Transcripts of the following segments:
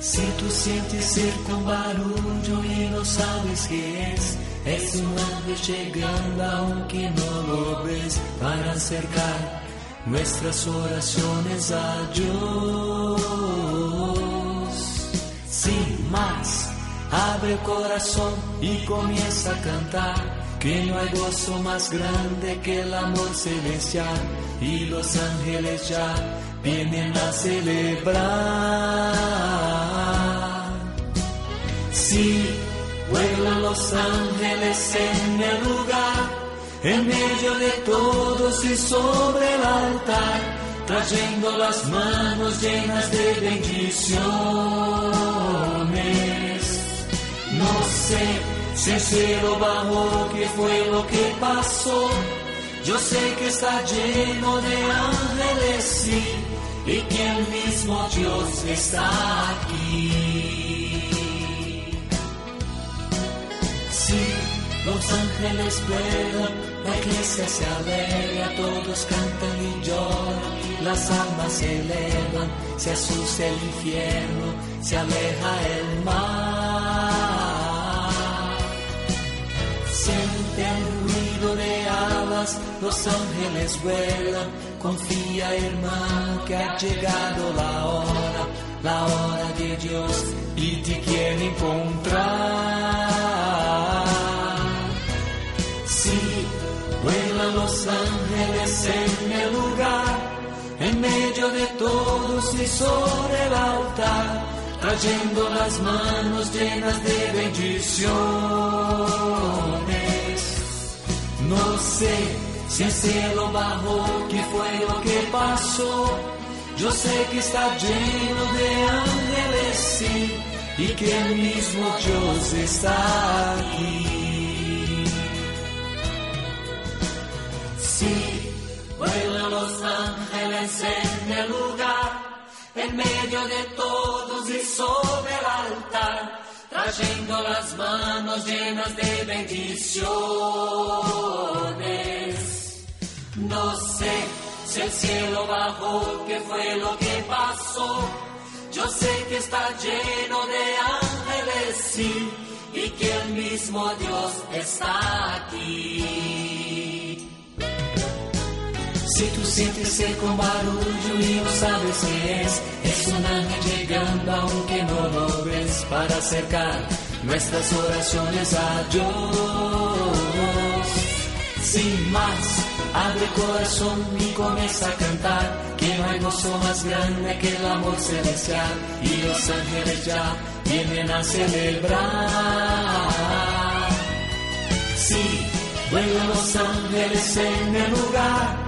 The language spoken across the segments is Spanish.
Si tú sientes cerca un barullo y no sabes qué es, es un ángel llegando aunque no lo ves para acercar nuestras oraciones a Dios. Sin más, abre el corazón y comienza a cantar. Que no hay gozo más grande que el amor celestial y los ángeles ya vienen a celebrar. Sí, vuelan los ángeles en el lugar, en medio de todos y sobre el altar, trayendo las manos llenas de bendiciones. No sé si el cielo bajó, qué fue lo que pasó. Yo sé que está lleno de ángeles, sí, y que el mismo Dios está aquí. Sí, los ángeles vuelan, la iglesia se alegra, todos cantan y lloran, las almas se elevan, se asusta el infierno, se aleja el mar. El ruido de alas, los ángeles vuelan. Confía, hermano, que ha llegado la hora, la hora de Dios y te quiere encontrar. Sí, vuelan los ángeles en el lugar, en medio de todos y sobre el altar trayendo las manos llenas de bendiciones. No sé si el cielo bajó, qué fue lo que pasó. Yo sé que está lleno de ángeles, sí, y que el mismo Dios está aquí. Sí, vuelan los ángeles en el lugar en medio de todos y sobre el altar, trayendo las manos llenas de bendiciones. No sé si el cielo bajó, qué fue lo que pasó. Yo sé que está lleno de ángeles, y que el mismo Dios está aquí. Si tú sientes el barullo y no sabes qué es, ángel llegando aunque no lo ves para acercar nuestras oraciones a Dios. Sin más, abre corazón y comienza a cantar, que no hay gozo más grande que el amor celestial y los ángeles ya vienen a celebrar. Sí, vuelan los ángeles en el lugar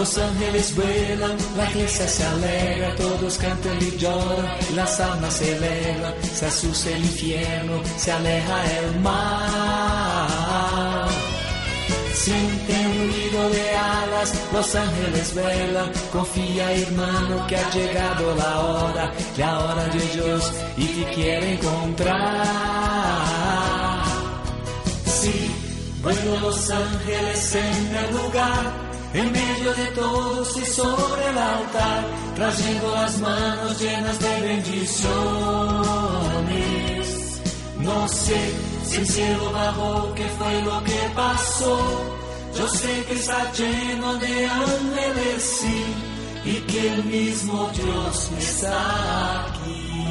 los ángeles vuelan, la iglesia se alegra, todos cantan y lloran, las almas se elevan, se asusta el infierno, se aleja el mar. Siente un ruido de alas, los ángeles vuelan, confía hermano que ha llegado la hora, la hora de Dios y te quiere encontrar. Sí, vuelan los ángeles en el lugar en medio de todos y sobre el altar, trayendo las manos llenas de bendiciones. No sé si el cielo bajó, qué fue lo que pasó. Yo sé que está lleno de ángeles, y que el mismo Dios está aquí.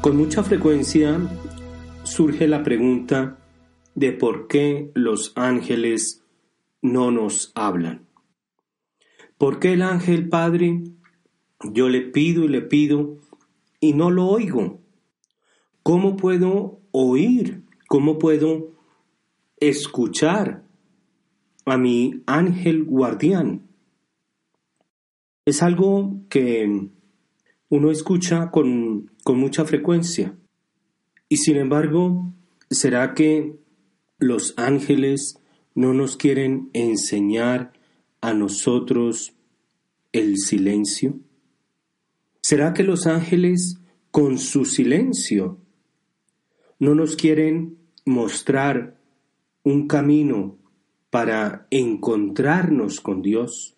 Con mucha frecuencia surge la pregunta de por qué los ángeles no nos hablan. ¿Por qué el ángel Padre yo le pido y le pido y no lo oigo? ¿Cómo puedo oír? ¿Cómo puedo escuchar a mi ángel guardián? Es algo que uno escucha con, con mucha frecuencia. Y sin embargo, ¿será que los ángeles no nos quieren enseñar a nosotros el silencio? ¿Será que los ángeles con su silencio no nos quieren mostrar un camino para encontrarnos con Dios?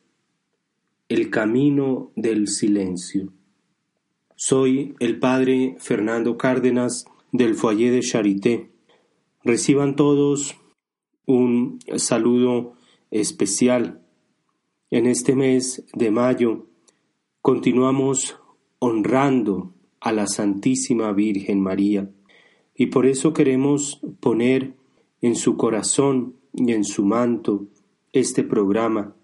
El camino del silencio. Soy el padre Fernando Cárdenas del Foyer de Charité. Reciban todos un saludo especial. En este mes de mayo continuamos honrando a la Santísima Virgen María y por eso queremos poner en su corazón y en su manto este programa.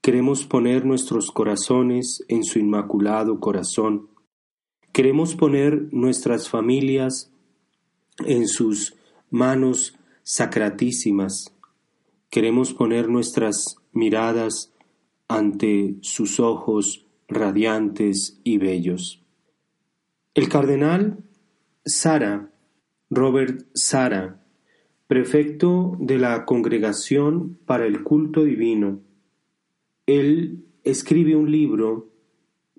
Queremos poner nuestros corazones en su inmaculado corazón Queremos poner nuestras familias en sus manos sacratísimas. Queremos poner nuestras miradas ante sus ojos radiantes y bellos. El cardenal Sara, Robert Sara, prefecto de la Congregación para el Culto Divino, él escribe un libro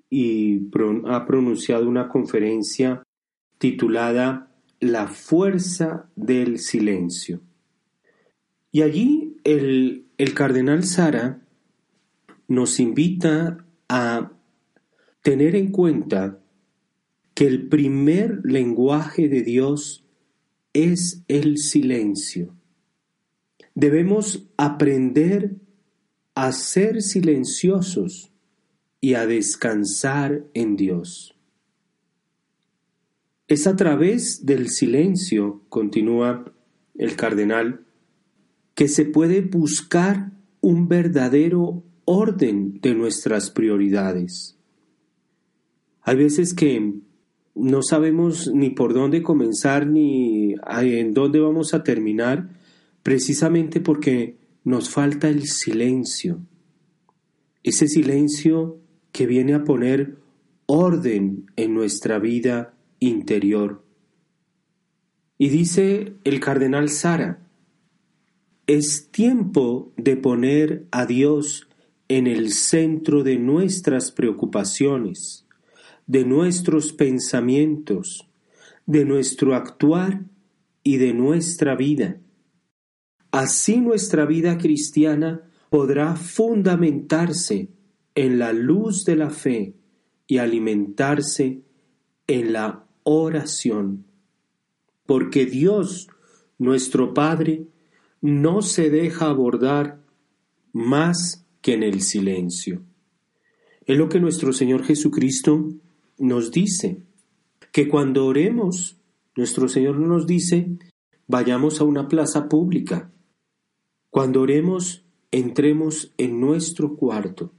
y ha pronunciado una conferencia titulada La fuerza del silencio. Y allí el, el cardenal Sara nos invita a tener en cuenta que el primer lenguaje de Dios es el silencio. Debemos aprender a ser silenciosos y a descansar en Dios. Es a través del silencio, continúa el cardenal, que se puede buscar un verdadero orden de nuestras prioridades. Hay veces que no sabemos ni por dónde comenzar ni en dónde vamos a terminar, precisamente porque nos falta el silencio. Ese silencio que viene a poner orden en nuestra vida interior. Y dice el cardenal Sara, es tiempo de poner a Dios en el centro de nuestras preocupaciones, de nuestros pensamientos, de nuestro actuar y de nuestra vida. Así nuestra vida cristiana podrá fundamentarse en la luz de la fe y alimentarse en la oración. Porque Dios, nuestro Padre, no se deja abordar más que en el silencio. Es lo que nuestro Señor Jesucristo nos dice, que cuando oremos, nuestro Señor nos dice, vayamos a una plaza pública. Cuando oremos, entremos en nuestro cuarto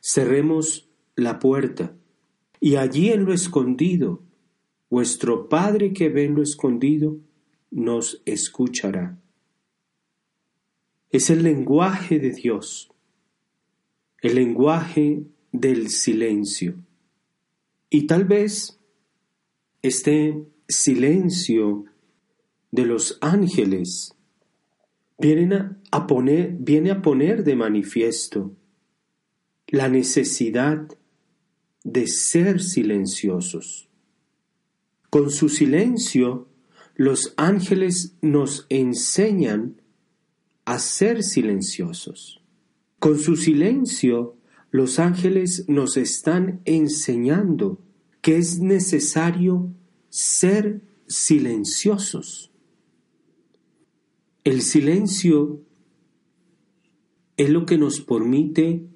cerremos la puerta, y allí en lo escondido, vuestro Padre que ve en lo escondido, nos escuchará. Es el lenguaje de Dios, el lenguaje del silencio. Y tal vez este silencio de los ángeles viene a poner, viene a poner de manifiesto la necesidad de ser silenciosos. Con su silencio, los ángeles nos enseñan a ser silenciosos. Con su silencio, los ángeles nos están enseñando que es necesario ser silenciosos. El silencio es lo que nos permite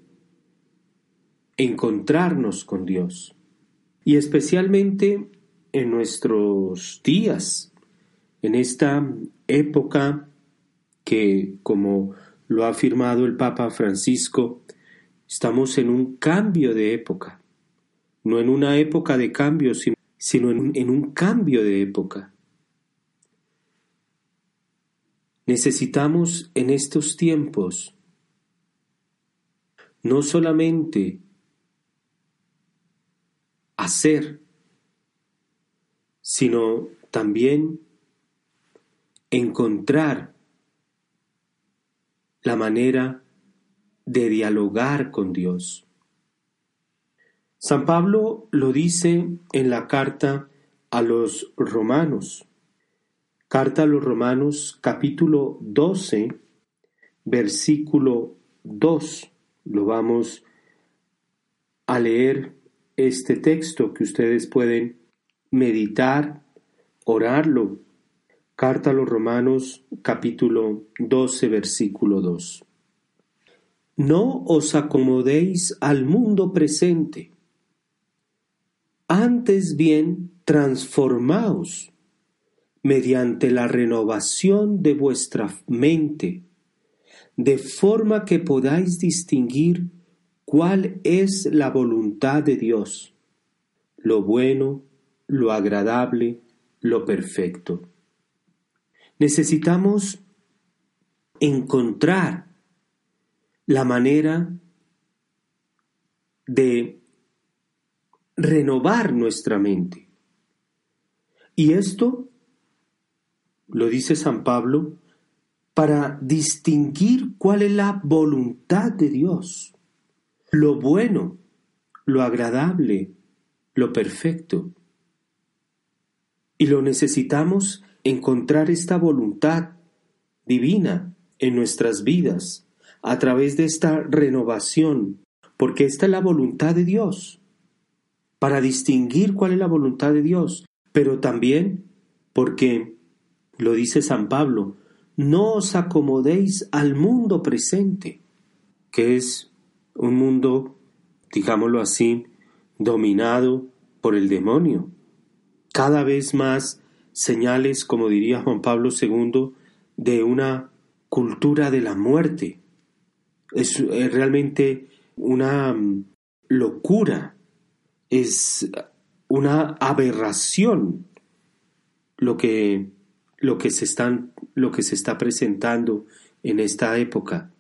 encontrarnos con Dios. Y especialmente en nuestros días, en esta época que, como lo ha afirmado el Papa Francisco, estamos en un cambio de época, no en una época de cambio, sino en, un cambio de época. Necesitamos en estos tiempos no solamente hacer, sino también encontrar la manera de dialogar con Dios. San Pablo lo dice en la carta a los romanos. Carta a los romanos capítulo 12, versículo 2. Lo vamos a leer este texto que ustedes pueden meditar, orarlo. Carta a los Romanos capítulo 12 versículo 2. No os acomodéis al mundo presente, antes bien transformaos mediante la renovación de vuestra mente, de forma que podáis distinguir cuál es la voluntad de Dios, lo bueno, lo agradable, lo perfecto. Necesitamos encontrar la manera de renovar nuestra mente. Y esto, lo dice San Pablo, para distinguir cuál es la voluntad de Dios lo bueno, lo agradable, lo perfecto. Y lo necesitamos encontrar esta voluntad divina en nuestras vidas a través de esta renovación, porque esta es la voluntad de Dios, para distinguir cuál es la voluntad de Dios, pero también porque, lo dice San Pablo, no os acomodéis al mundo presente, que es un mundo, digámoslo así, dominado por el demonio. Cada vez más señales, como diría Juan Pablo II, de una cultura de la muerte. Es, realmente una mm, locura, es una aberración lo que, lo que, se, están, lo que se está presentando en esta época.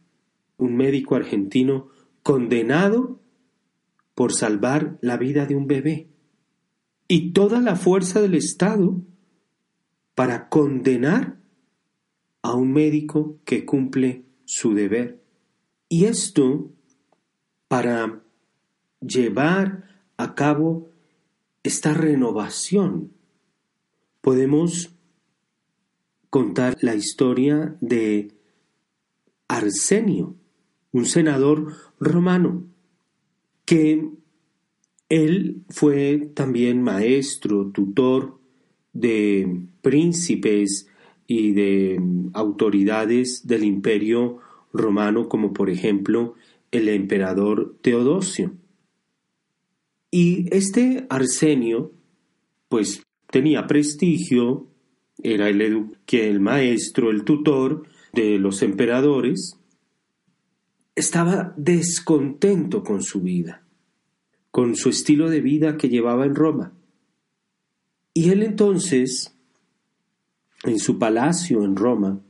Un médico argentino condenado por salvar la vida de un bebé. Y toda la fuerza del Estado para condenar a un médico que cumple su deber. Y esto para llevar a cabo esta renovación. Podemos contar la historia de Arsenio, un senador romano, que él fue también maestro, tutor de príncipes y de autoridades del imperio romano, como por ejemplo el emperador Teodosio. Y este Arsenio, pues tenía prestigio, era el, el maestro, el tutor de los emperadores, estaba descontento con su vida, con su estilo de vida que llevaba en Roma. Y él entonces, en su palacio en Roma,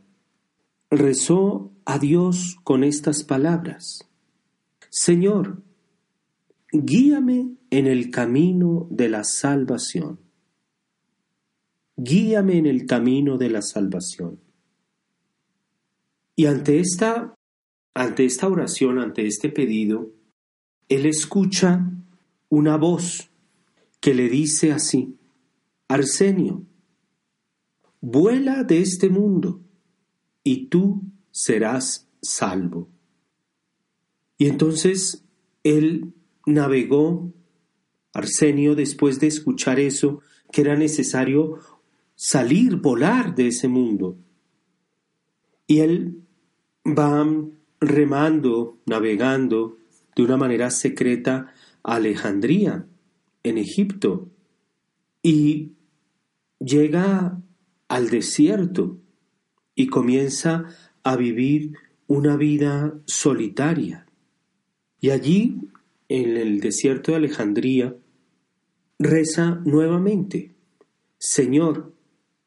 rezó a Dios con estas palabras. Señor, guíame en el camino de la salvación. Guíame en el camino de la salvación. Y ante esta ante esta oración, ante este pedido, él escucha una voz que le dice así, Arsenio, vuela de este mundo y tú serás salvo. Y entonces él navegó, Arsenio, después de escuchar eso, que era necesario salir, volar de ese mundo. Y él va remando, navegando de una manera secreta a Alejandría, en Egipto. y llega al desierto y comienza a vivir una vida solitaria. Y allí, en el desierto de Alejandría, reza nuevamente, Señor,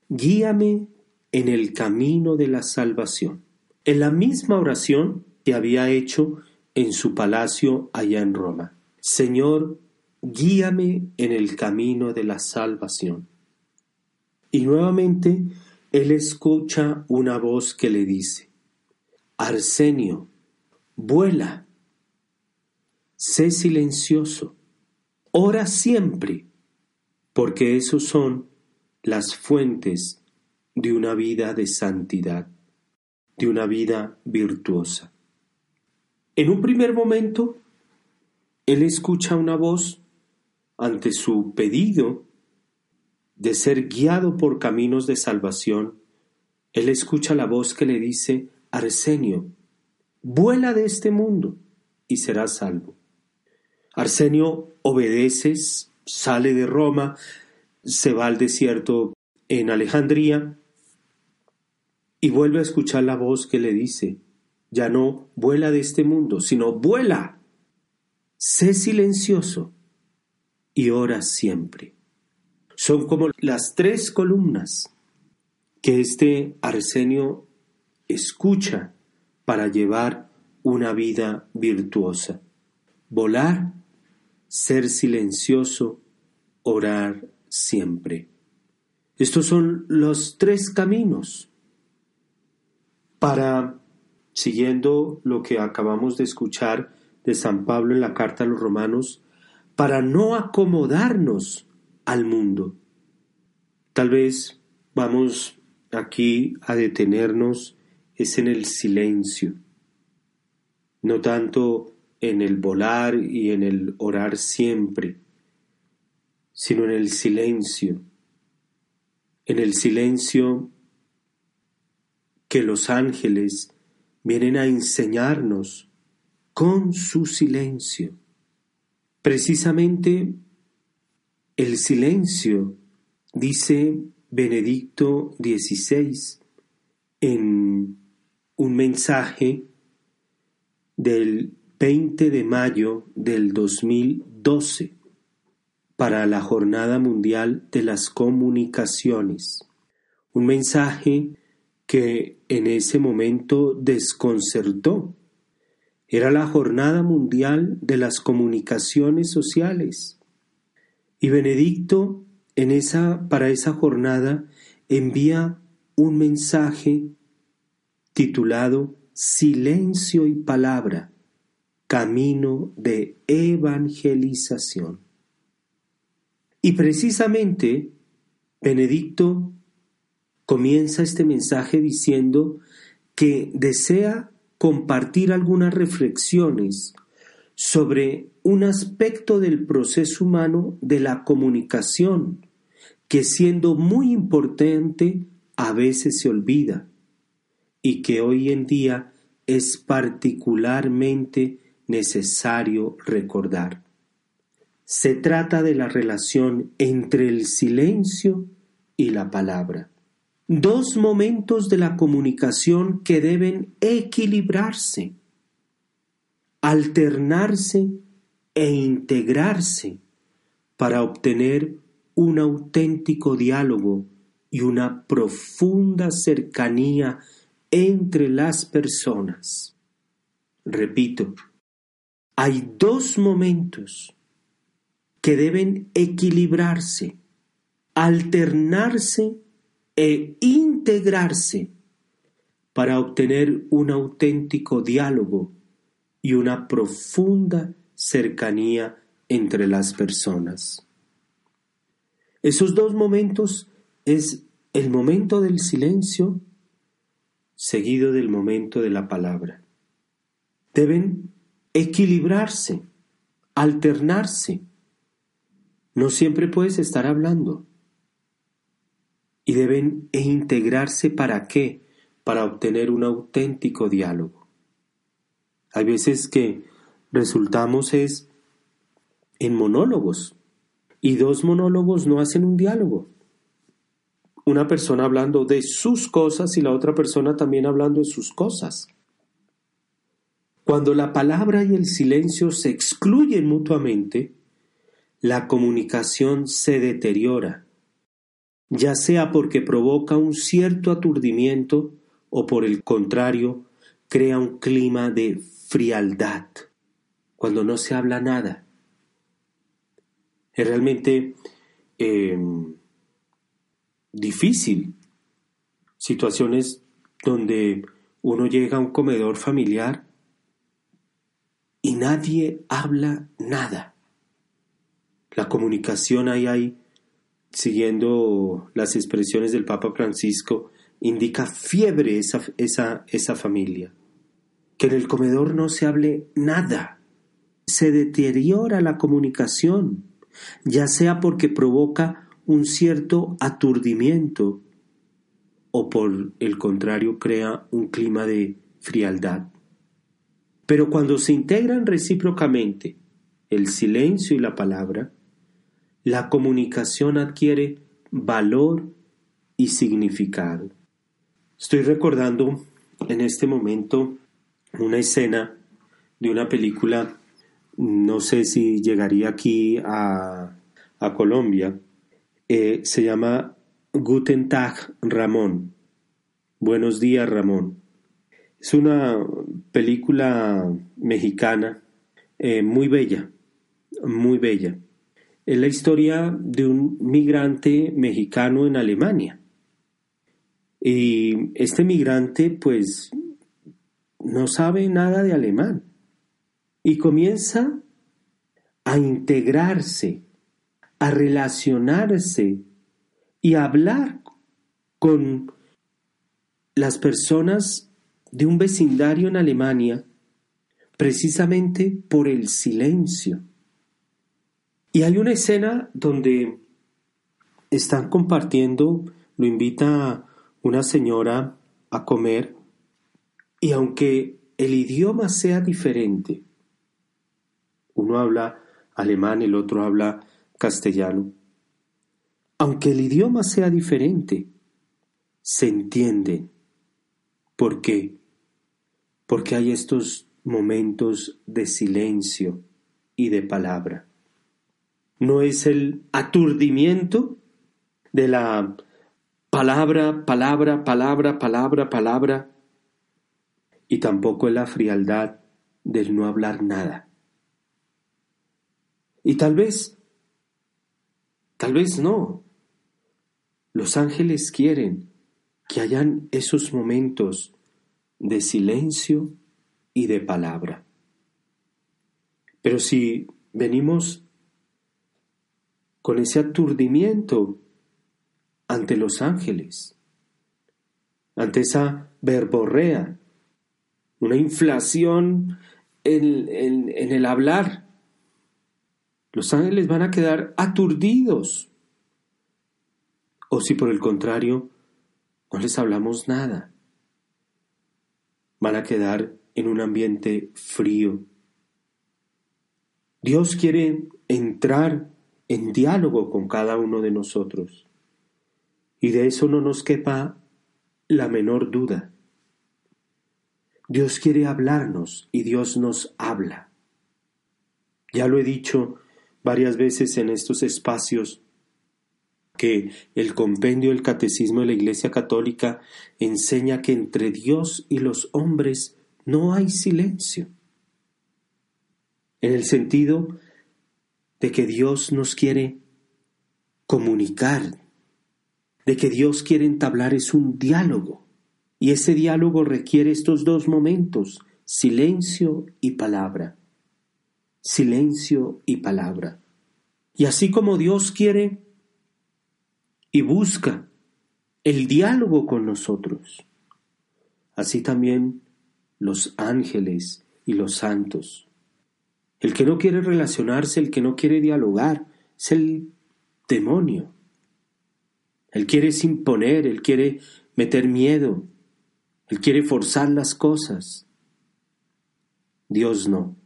guíame en el camino de la salvación. En la misma oración que había hecho en su palacio allá en Roma. Señor, guíame en el camino de la salvación. Y nuevamente él escucha una voz que le dice, Arsenio, vuela, sé silencioso, ora siempre, porque esos son las fuentes de una vida de santidad, de una vida virtuosa. En un primer momento, él escucha una voz ante su pedido de ser guiado por caminos de salvación, él escucha la voz que le dice, Arsenio, vuela de este mundo y serás salvo. Arsenio obedece, sale de Roma, se va al desierto en Alejandría y vuelve a escuchar la voz que le dice, ya no vuela de este mundo, sino vuela, sé silencioso y ora siempre. Son como las tres columnas que este Arsenio escucha para llevar una vida virtuosa. Volar, ser silencioso, orar siempre. Estos son los tres caminos para, siguiendo lo que acabamos de escuchar de San Pablo en la carta a los romanos, para no acomodarnos al mundo. Tal vez vamos aquí a detenernos es en el silencio, no tanto en el volar y en el orar siempre, sino en el silencio, en el silencio que los ángeles vienen a enseñarnos con su silencio. Precisamente el silencio, dice Benedicto XVI en un mensaje del 20 de mayo del 2012 para la Jornada Mundial de las Comunicaciones. Un mensaje que en ese momento desconcertó era la Jornada Mundial de las Comunicaciones Sociales. Y Benedicto en esa, para esa jornada envía un mensaje titulado Silencio y Palabra, Camino de Evangelización. Y precisamente Benedicto comienza este mensaje diciendo que desea compartir algunas reflexiones sobre un aspecto del proceso humano de la comunicación que siendo muy importante a veces se olvida y que hoy en día es particularmente necesario recordar. Se trata de la relación entre el silencio y la palabra dos momentos de la comunicación que deben equilibrarse, alternarse e integrarse para obtener un auténtico diálogo y una profunda cercanía entre las personas. Repito, hay dos momentos que deben equilibrarse, alternarse e integrarse para obtener un auténtico diálogo y una profunda cercanía entre las personas. Esos dos momentos es el momento del silencio seguido del momento de la palabra. Deben equilibrarse, alternarse. No siempre puedes estar hablando y deben integrarse para qué? Para obtener un auténtico diálogo. Hay veces que resultamos es en monólogos Y dos monólogos no hacen un diálogo. Una persona hablando de sus cosas y la otra persona también hablando de sus cosas. Cuando la palabra y el silencio se excluyen mutuamente, la comunicación se deteriora, ya sea porque provoca un cierto aturdimiento o por el contrario, crea un clima de frialdad, cuando no se habla nada. Es realmente em, difícil situaciones donde uno llega a un comedor familiar y nadie habla nada. La comunicación ahí hay, siguiendo las expresiones del Papa Francisco, indica fiebre esa, esa, esa familia. Que en el comedor no se hable nada. Se deteriora la comunicación, ya sea porque provoca un cierto aturdimiento o por el contrario crea un clima de frialdad. Pero cuando se integran recíprocamente el silencio y la palabra, la comunicación adquiere valor y significado. Estoy recordando en este momento una escena de una película, no sé si llegaría aquí a, Colombia, eh, se llama Guten Tag Ramón. Buenos días Ramón. Es una película mexicana eh, muy bella, muy bella. Es la historia de un migrante mexicano en Alemania. Y este migrante pues no sabe nada de alemán y comienza a integrarse, a relacionarse y a hablar con las personas de un vecindario en Alemania precisamente por el silencio. Y hay una escena donde están compartiendo, lo invita una señora a comer y aunque el idioma sea diferente, uno habla alemán, el otro habla castellano, aunque el idioma sea diferente, se entienden ¿Por qué? Porque hay estos momentos de silencio y de palabra. No es el aturdimiento de la palabra, palabra, palabra, palabra, palabra, y tampoco es la frialdad del no hablar nada. Y tal vez, tal vez no. Los ángeles quieren que hayan esos momentos de silencio y de palabra. Pero si venimos con ese aturdimiento ante los ángeles, ante esa verborrea, una inflación en, en el hablar, los ángeles van a quedar aturdidos. O si por el contrario, no les hablamos nada. Van a quedar en un ambiente frío. Dios quiere entrar en diálogo con cada uno de nosotros. Y de eso no nos quepa la menor duda. Dios quiere hablarnos y Dios nos habla. Ya lo he dicho varias veces en estos espacios que el compendio del Catecismo de la Iglesia Católica enseña que entre Dios y los hombres no hay silencio. En el sentido de que Dios nos quiere comunicar, de que Dios quiere entablar es un diálogo. Y ese diálogo requiere estos dos momentos, silencio y palabra. Silencio y palabra. Y así como Dios quiere y busca el diálogo con nosotros. Así también los ángeles y los santos. El que no quiere relacionarse, el que no quiere dialogar, es el demonio. Él quiere imponer, él quiere meter miedo, él quiere forzar las cosas. Dios no.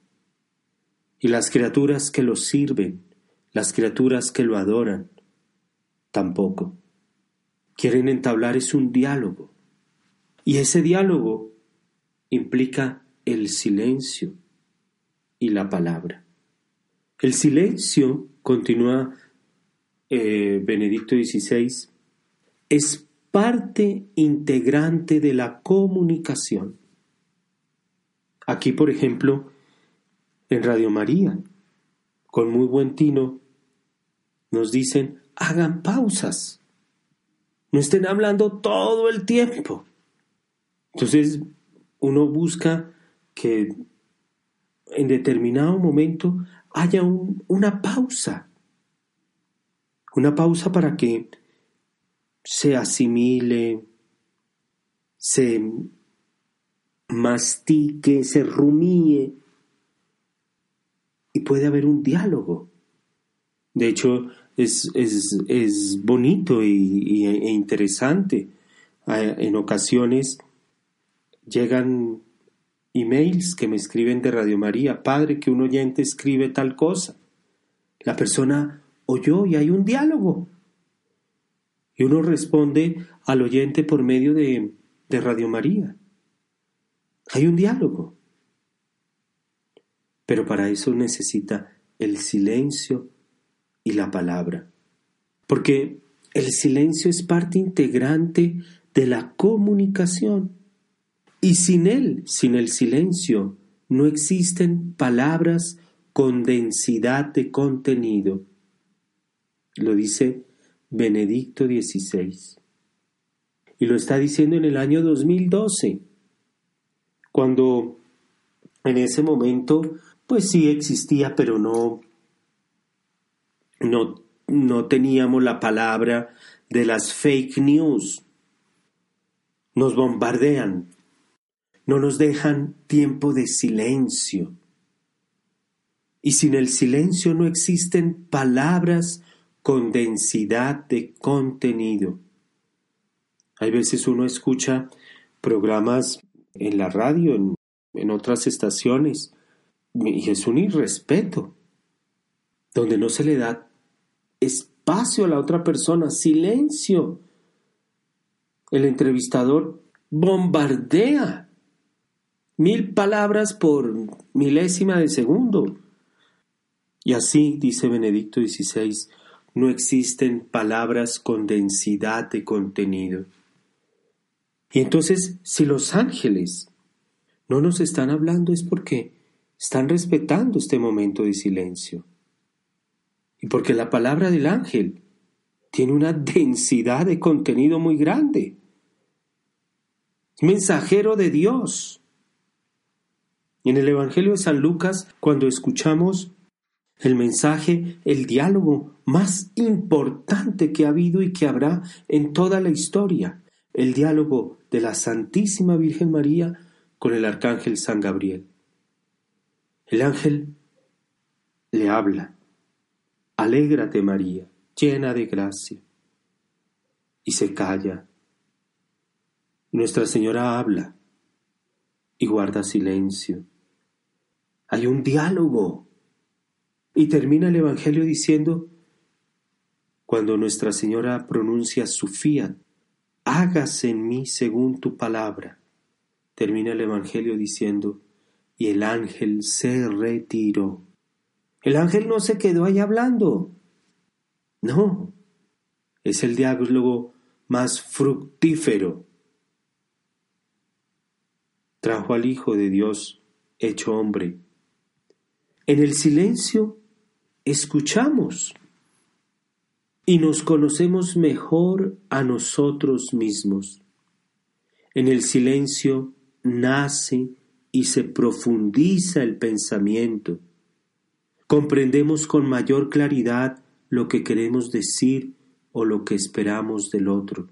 Y las criaturas que lo sirven Las criaturas que lo adoran, tampoco. Quieren entablar es un diálogo. Y ese diálogo implica el silencio y la palabra. El silencio, continúa eh, Benedicto XVI, es parte integrante de la comunicación. Aquí, por ejemplo, en Radio María, con muy buen tino, nos dicen, hagan pausas, no estén hablando todo el tiempo. Entonces, uno busca que en determinado momento haya una pausa, una pausa para que se asimile, se mastique, se rumíe y puede haber un diálogo. De hecho, es, es, bonito y, e interesante. En ocasiones llegan emails que me escriben de Radio María, padre, que un oyente escribe tal cosa. La persona oyó y hay un diálogo. Y uno responde al oyente por medio de, de Radio María. Hay un diálogo. Pero para eso necesita el silencio y la palabra. Porque el silencio es parte integrante de la comunicación. Y sin él, sin el silencio, no existen palabras con densidad de contenido. Lo dice Benedicto XVI. Y lo está diciendo en el año 2012 cuando en ese momento pues sí existía, pero no, no, no teníamos la palabra de las fake news. Nos bombardean, no nos dejan tiempo de silencio. Y sin el silencio no existen palabras con densidad de contenido. Hay veces uno escucha programas en la radio, en, otras estaciones, y es un irrespeto, donde no se le da espacio a la otra persona, silencio. El entrevistador bombardea mil palabras por milésima de segundo. Y así, dice Benedicto XVI, no existen palabras con densidad de contenido. Y entonces, si los ángeles no nos están hablando es porque están respetando este momento de silencio. Y porque la palabra del ángel tiene una densidad de contenido muy grande. Mensajero de Dios. En el Evangelio de San Lucas, cuando escuchamos el mensaje, el diálogo más importante que ha habido y que habrá en toda la historia, el diálogo de la Santísima Virgen María con el Arcángel San Gabriel. El ángel le habla, Alégrate María, llena de gracia, y se calla. Nuestra Señora habla y guarda silencio. Hay un diálogo. Y termina el Evangelio diciendo, cuando Nuestra Señora pronuncia su fiat, hágase en mí según tu palabra. Termina el Evangelio diciendo, y el ángel se retiró. El ángel no se quedó ahí hablando. No, es el diálogo más fructífero. Trajo al Hijo de Dios hecho hombre. En el silencio escuchamos y nos conocemos mejor a nosotros mismos. En el silencio nace y se profundiza el pensamiento. Comprendemos con mayor claridad lo que queremos decir o lo que esperamos del otro.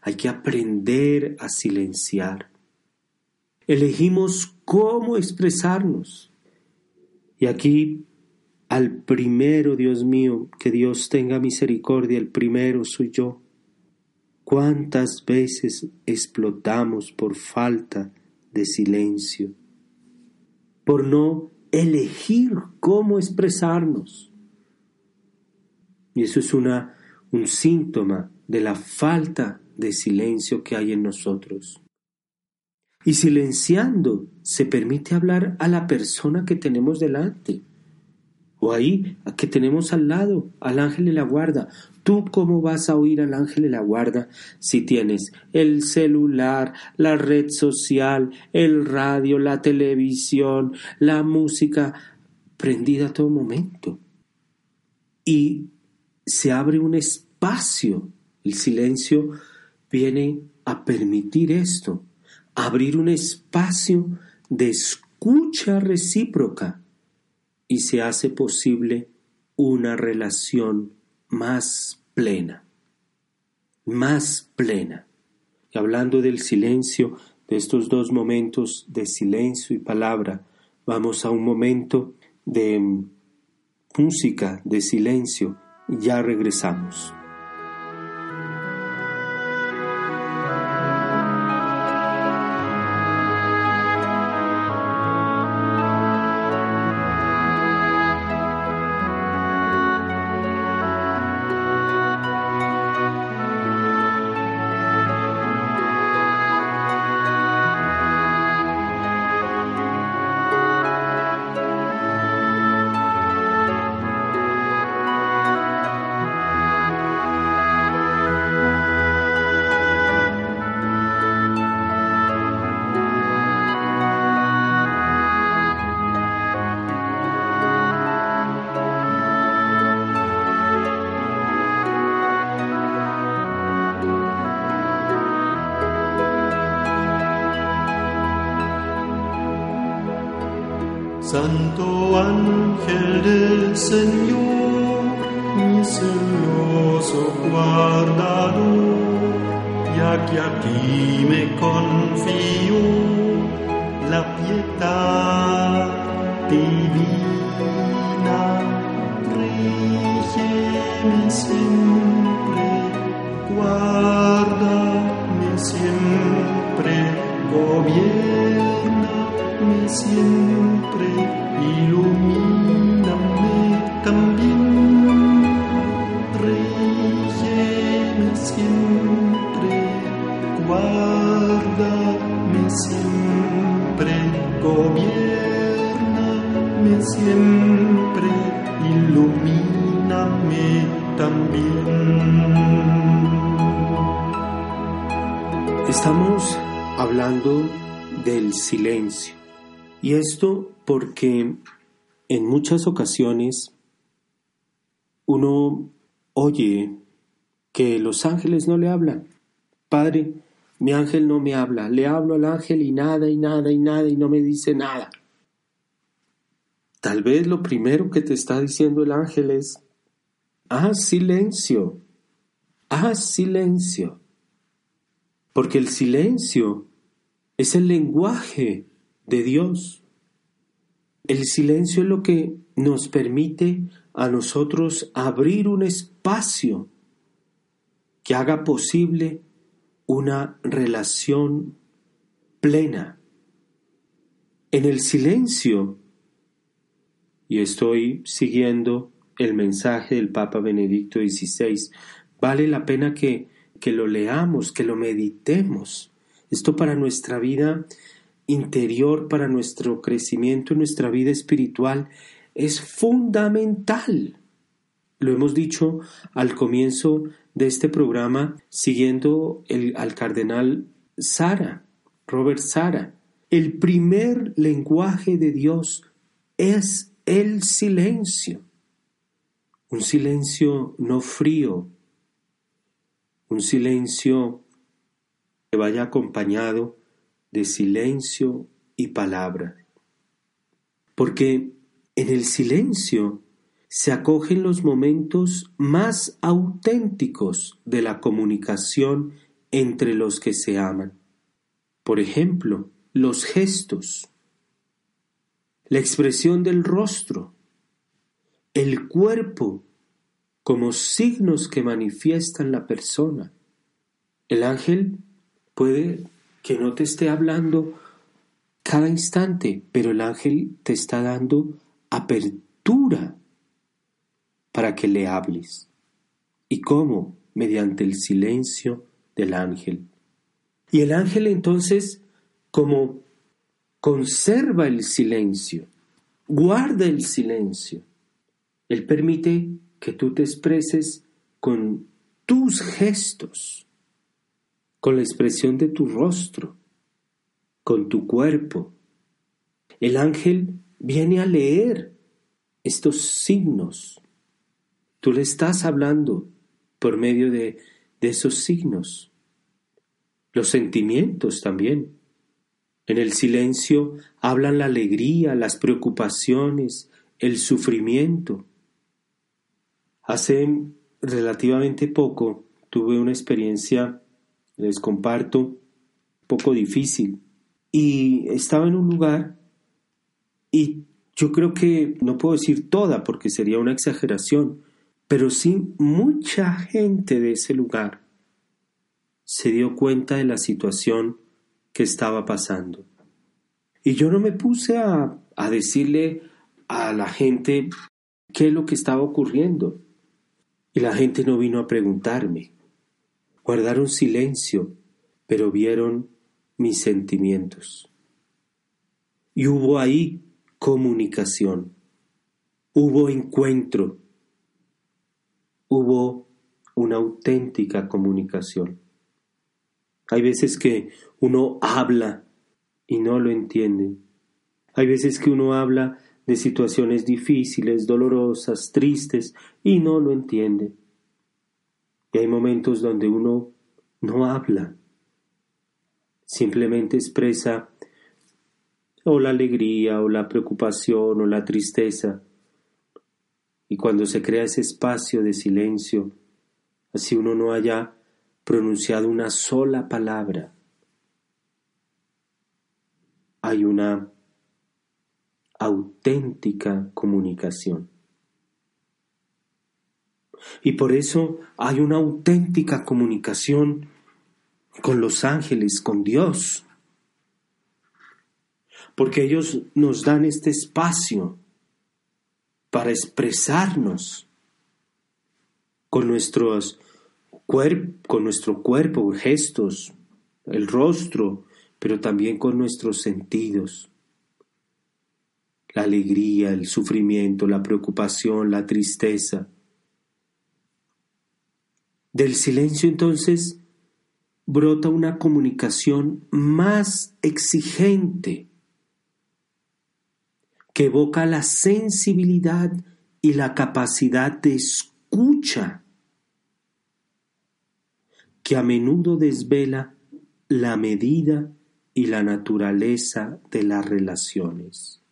Hay que aprender a silenciar. Elegimos cómo expresarnos. Y aquí al primero, Dios mío, que Dios tenga misericordia, el primero soy yo. ¿Cuántas veces explotamos por falta de silencio? Por no elegir cómo expresarnos. Y eso es una, un síntoma de la falta de silencio que hay en nosotros. Y silenciando se permite hablar a la persona que tenemos delante o ahí que tenemos al lado, al ángel de la guarda. ¿Tú cómo vas a oír al ángel de la guarda si tienes el celular, la red social, el radio, la televisión, la música prendida a todo momento? Y se abre un espacio. El silencio viene a permitir esto, abrir un espacio de escucha recíproca y se hace posible una relación más plena, más plena. Y hablando del silencio, de estos dos momentos de silencio y palabra, vamos a un momento de música, de silencio, y ya regresamos. Ángel del Señor, misericordioso guardador, ya que a ti me confío la piedad divina, rígeme siempre, guárdame siempre, gobiername siempre, ilumíname también, rígeme siempre, guárdame siempre, gobiername siempre, ilumíname también. Estamos hablando del silencio. Y esto porque en muchas ocasiones uno oye que los ángeles no le hablan. Padre, mi ángel no me habla. Le hablo al ángel y nada y nada y nada y no me dice nada. Tal vez lo primero que te está diciendo el ángel es, haz silencio, haz silencio. Porque el silencio es el lenguaje de Dios. El silencio es lo que nos permite a nosotros abrir un espacio que haga posible una relación plena. En el silencio, y estoy siguiendo el mensaje del Papa Benedicto XVI, vale la pena que, que lo leamos, que lo meditemos. Esto para nuestra vida interior, para nuestro crecimiento, nuestra vida espiritual, es fundamental. Lo hemos dicho al comienzo de este programa, siguiendo el, al cardenal Sara, Robert Sara. El primer lenguaje de Dios es el silencio. Un silencio no frío, un silencio que vaya acompañado de silencio y palabra. Porque en el silencio se acogen los momentos más auténticos de la comunicación entre los que se aman. Por ejemplo, los gestos, la expresión del rostro, el cuerpo como signos que manifiestan la persona. El ángel puede que no te esté hablando cada instante, pero el ángel te está dando apertura para que le hables. ¿Y cómo? Mediante el silencio del ángel. Y el ángel entonces, como conserva el silencio, guarda el silencio, él permite que tú te expreses con tus gestos, con la expresión de tu rostro, con tu cuerpo. El ángel viene a leer estos signos. Tú le estás hablando por medio de, de esos signos. Los sentimientos también. En el silencio hablan la alegría, las preocupaciones, el sufrimiento. Hace relativamente poco tuve una experiencia, les comparto, poco difícil. Y estaba en un lugar y yo creo que no puedo decir toda porque sería una exageración, pero sí mucha gente de ese lugar se dio cuenta de la situación que estaba pasando. Y yo no me puse a, a decirle a la gente qué es lo que estaba ocurriendo. Y la gente no vino a preguntarme. Guardaron silencio, pero vieron mis sentimientos. Y hubo ahí comunicación, hubo encuentro, hubo una auténtica comunicación. Hay veces que uno habla y no lo entiende. Hay veces que uno habla de situaciones difíciles, dolorosas, tristes, y no lo entiende. Y hay momentos donde uno no habla, simplemente expresa o la alegría, o la preocupación, o la tristeza. Y cuando se crea ese espacio de silencio, así uno no haya pronunciado una sola palabra, hay una auténtica comunicación. Y por eso hay una auténtica comunicación con los ángeles, con Dios. Porque ellos nos dan este espacio para expresarnos con, nuestros con nuestro cuerpo, gestos, el rostro, pero también con nuestros sentidos la alegría, el sufrimiento, la preocupación, la tristeza. Del silencio entonces brota una comunicación más exigente que evoca la sensibilidad y la capacidad de escucha que a menudo desvela la medida y la naturaleza de las relaciones.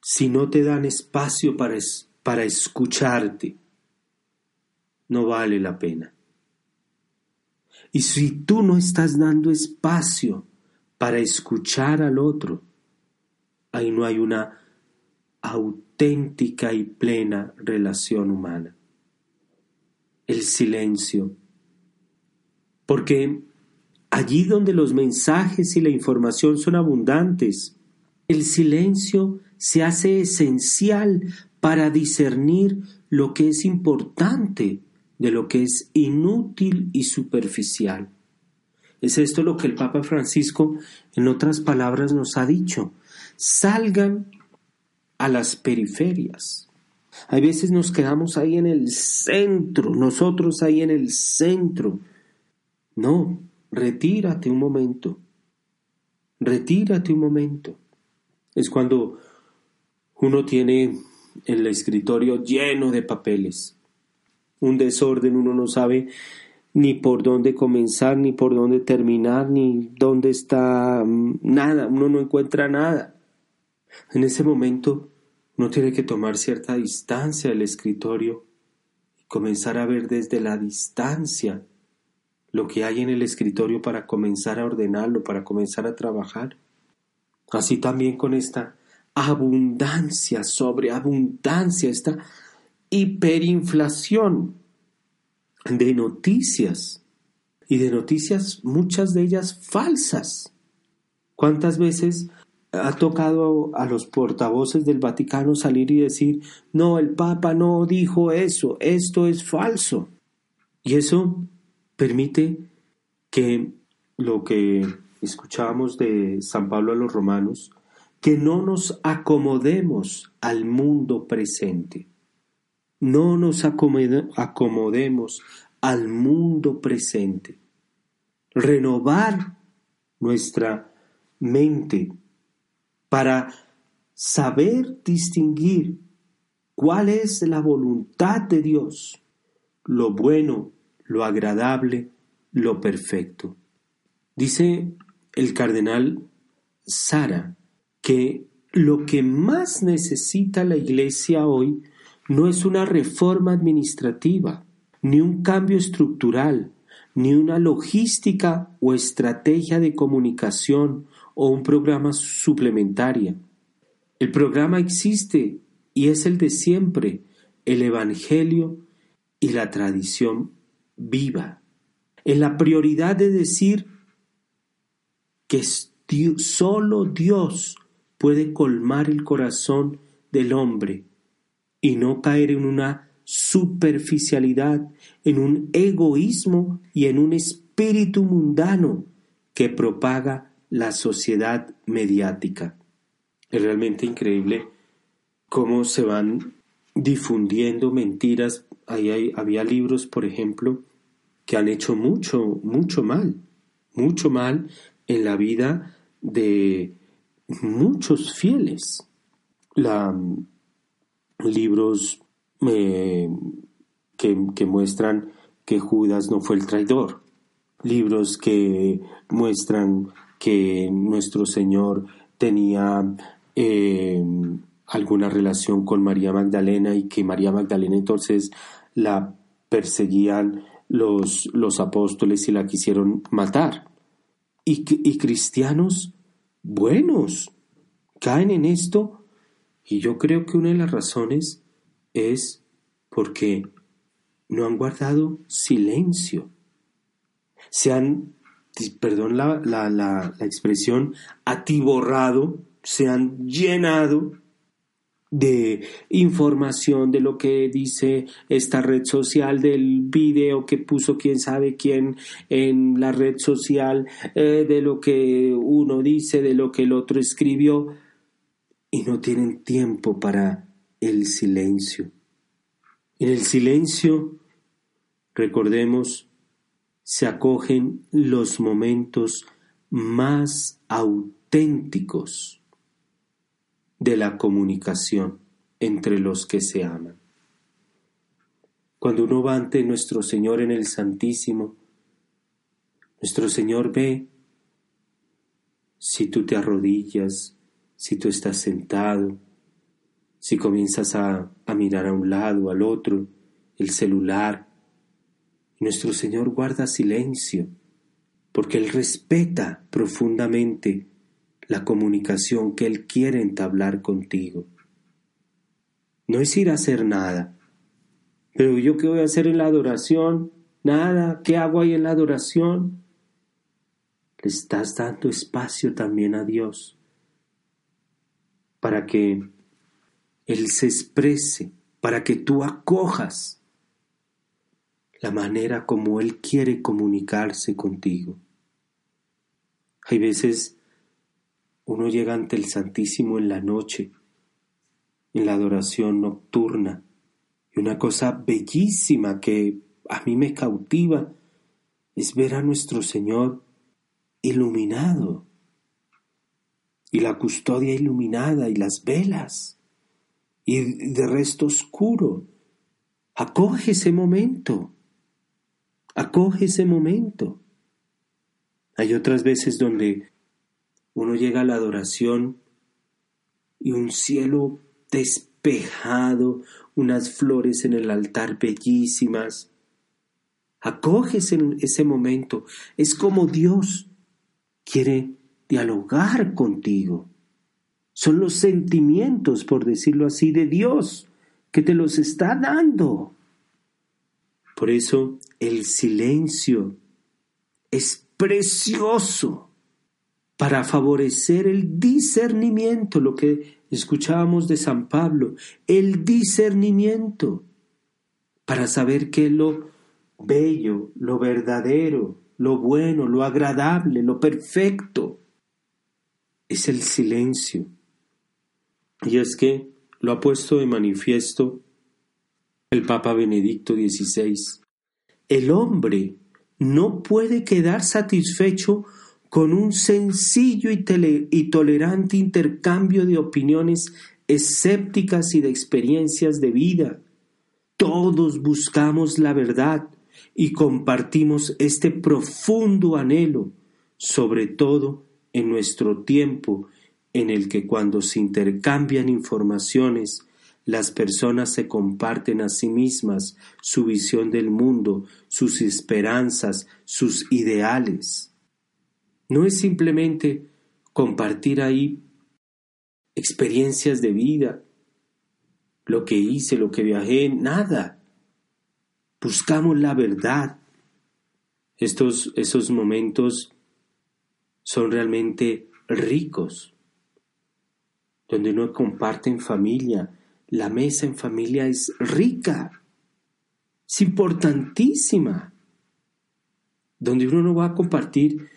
Si no te dan espacio para, para escucharte, no vale la pena. Y si tú no estás dando espacio para escuchar al otro, ahí no hay una auténtica y plena relación humana. El silencio. Porque allí donde los mensajes y la información son abundantes, el silencio se hace esencial para discernir lo que es importante de lo que es inútil y superficial. Es esto lo que el Papa Francisco, en otras palabras, nos ha dicho. Salgan a las periferias. Hay veces nos quedamos ahí en el centro, nosotros ahí en el centro. No, retírate un momento. Retírate un momento. Es cuando uno tiene el escritorio lleno de papeles, un desorden, uno no sabe ni por dónde comenzar, ni por dónde terminar, ni dónde está mm, nada, uno no encuentra nada. En ese momento uno tiene que tomar cierta distancia del escritorio y comenzar a ver desde la distancia lo que hay en el escritorio para comenzar a ordenarlo, para comenzar a trabajar. Así también con esta abundancia, sobre abundancia, esta hiperinflación de noticias y de noticias, muchas de ellas falsas. ¿Cuántas veces ha tocado a los portavoces del Vaticano salir y decir, no, el Papa no dijo eso, esto es falso. Y eso permite que lo que escuchábamos de San Pablo a los romanos, que no nos acomodemos al mundo presente. No nos acomodemos al mundo presente. Renovar nuestra mente para saber distinguir cuál es la voluntad de Dios, lo bueno, lo agradable, lo perfecto. Dice el cardenal Sara que lo que más necesita la Iglesia hoy no es una reforma administrativa, ni un cambio estructural, ni una logística o estrategia de comunicación o un programa suplementaria. El programa existe y es el de siempre, el Evangelio y la tradición viva. En la prioridad de decir que solo Dios puede colmar el corazón del hombre y no caer en una superficialidad, en un egoísmo y en un espíritu mundano que propaga la sociedad mediática. Es realmente increíble cómo se van difundiendo mentiras. Ahí había libros, por ejemplo, que han hecho mucho, mucho mal, mucho mal en la vida de muchos fieles. La, libros eh, que, muestran que Judas no fue el traidor, libros que muestran que nuestro Señor tenía eh, alguna relación con María Magdalena y que María Magdalena entonces la perseguían los, los apóstoles y la quisieron matar. Y, y cristianos buenos caen en esto y yo creo que una de las razones es porque no han guardado silencio. Se han, perdón la, la, la, expresión, atiborrado, se han llenado de información de lo que dice esta red social, del video que puso quién sabe quién en la red social, eh, de lo que uno dice, de lo que el otro escribió y no tienen tiempo para el silencio. En el silencio, recordemos, se acogen los momentos más auténticos de la comunicación entre los que se aman. Cuando uno va ante nuestro Señor en el Santísimo, nuestro Señor ve si tú te arrodillas, si tú estás sentado, si comienzas a, mirar a un lado, al otro, el celular. Nuestro Señor guarda silencio, porque Él respeta profundamente la comunicación que Él quiere entablar contigo. No es ir a hacer nada. Pero yo qué voy a hacer en la adoración? Nada. ¿Qué hago ahí en la adoración? Le estás dando espacio también a Dios para que Él se exprese, para que tú acojas la manera como Él quiere comunicarse contigo. Hay veces uno llega ante el Santísimo en la noche, en la adoración nocturna, y una cosa bellísima que a mí me cautiva es ver a nuestro Señor iluminado y la custodia iluminada y las velas y de resto oscuro. Acoge ese momento, acoge ese momento. Hay otras veces donde uno llega a la adoración y un cielo despejado, unas flores en el altar bellísimas. Acoges en ese momento. Es como Dios quiere dialogar contigo. Son los sentimientos, por decirlo así, de Dios que te los está dando. Por eso el silencio es precioso. para favorecer el discernimiento, lo que escuchábamos de San Pablo, el discernimiento, para saber qué es lo bello, lo verdadero, lo bueno, lo agradable, lo perfecto. Es el silencio. Y es que lo ha puesto de manifiesto el Papa Benedicto XVI. El hombre no puede quedar satisfecho con un sencillo y, tolerante intercambio de opiniones escépticas y de experiencias de vida. Todos buscamos la verdad y compartimos este profundo anhelo, sobre todo en nuestro tiempo en el que cuando se intercambian informaciones, las personas se comparten a sí mismas su visión del mundo, sus esperanzas, sus ideales. No es simplemente compartir ahí experiencias de vida, lo que hice, lo que viajé, nada. Buscamos la verdad. Estos, esos momentos son realmente ricos, donde uno comparte en familia. La mesa en familia es rica, es importantísima, donde uno no va a compartir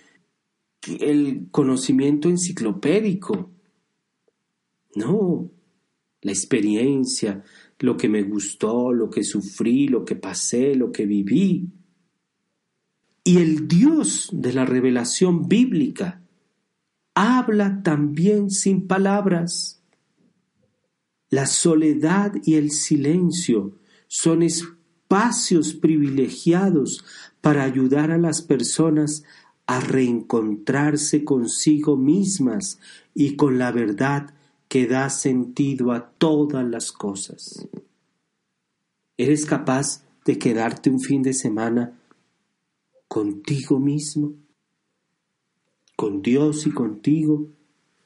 el conocimiento enciclopédico. No, la experiencia, lo que me gustó, lo que sufrí, lo que pasé, lo que viví. Y el Dios de la revelación bíblica habla también sin palabras. La soledad y el silencio son espacios privilegiados para ayudar a las personas a reencontrarse consigo mismas y con la verdad que da sentido a todas las cosas. ¿Eres capaz de quedarte un fin de semana contigo mismo? ¿Con Dios y contigo?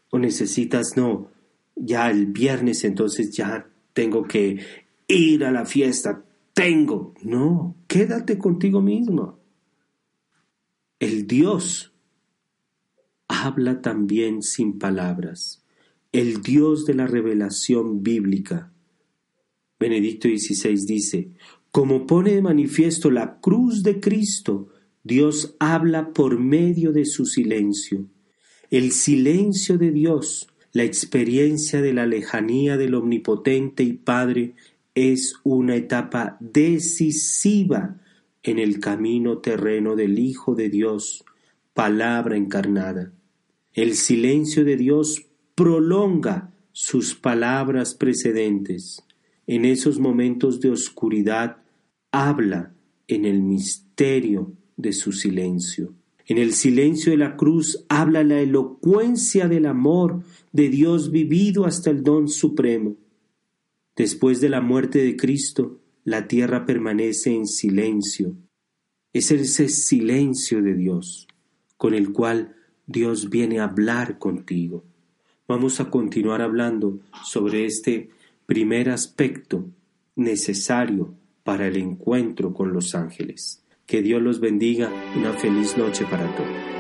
¿O necesitas, no, ya el viernes entonces ya tengo que ir a la fiesta? Tengo. No, quédate contigo mismo. El Dios habla también sin palabras, el Dios de la revelación bíblica. Benedicto XVI dice, como pone de manifiesto la cruz de Cristo, Dios habla por medio de su silencio. El silencio de Dios, la experiencia de la lejanía del Omnipotente y Padre, es una etapa decisiva en el camino terreno del Hijo de Dios, palabra encarnada. El silencio de Dios prolonga sus palabras precedentes. En esos momentos de oscuridad habla en el misterio de su silencio. En el silencio de la cruz habla la elocuencia del amor de Dios vivido hasta el don supremo. Después de la muerte de Cristo, la tierra permanece en silencio. Es ese silencio de Dios con el cual Dios viene a hablar contigo. Vamos a continuar hablando sobre este primer aspecto necesario para el encuentro con los ángeles. Que Dios los bendiga. Una feliz noche para todos.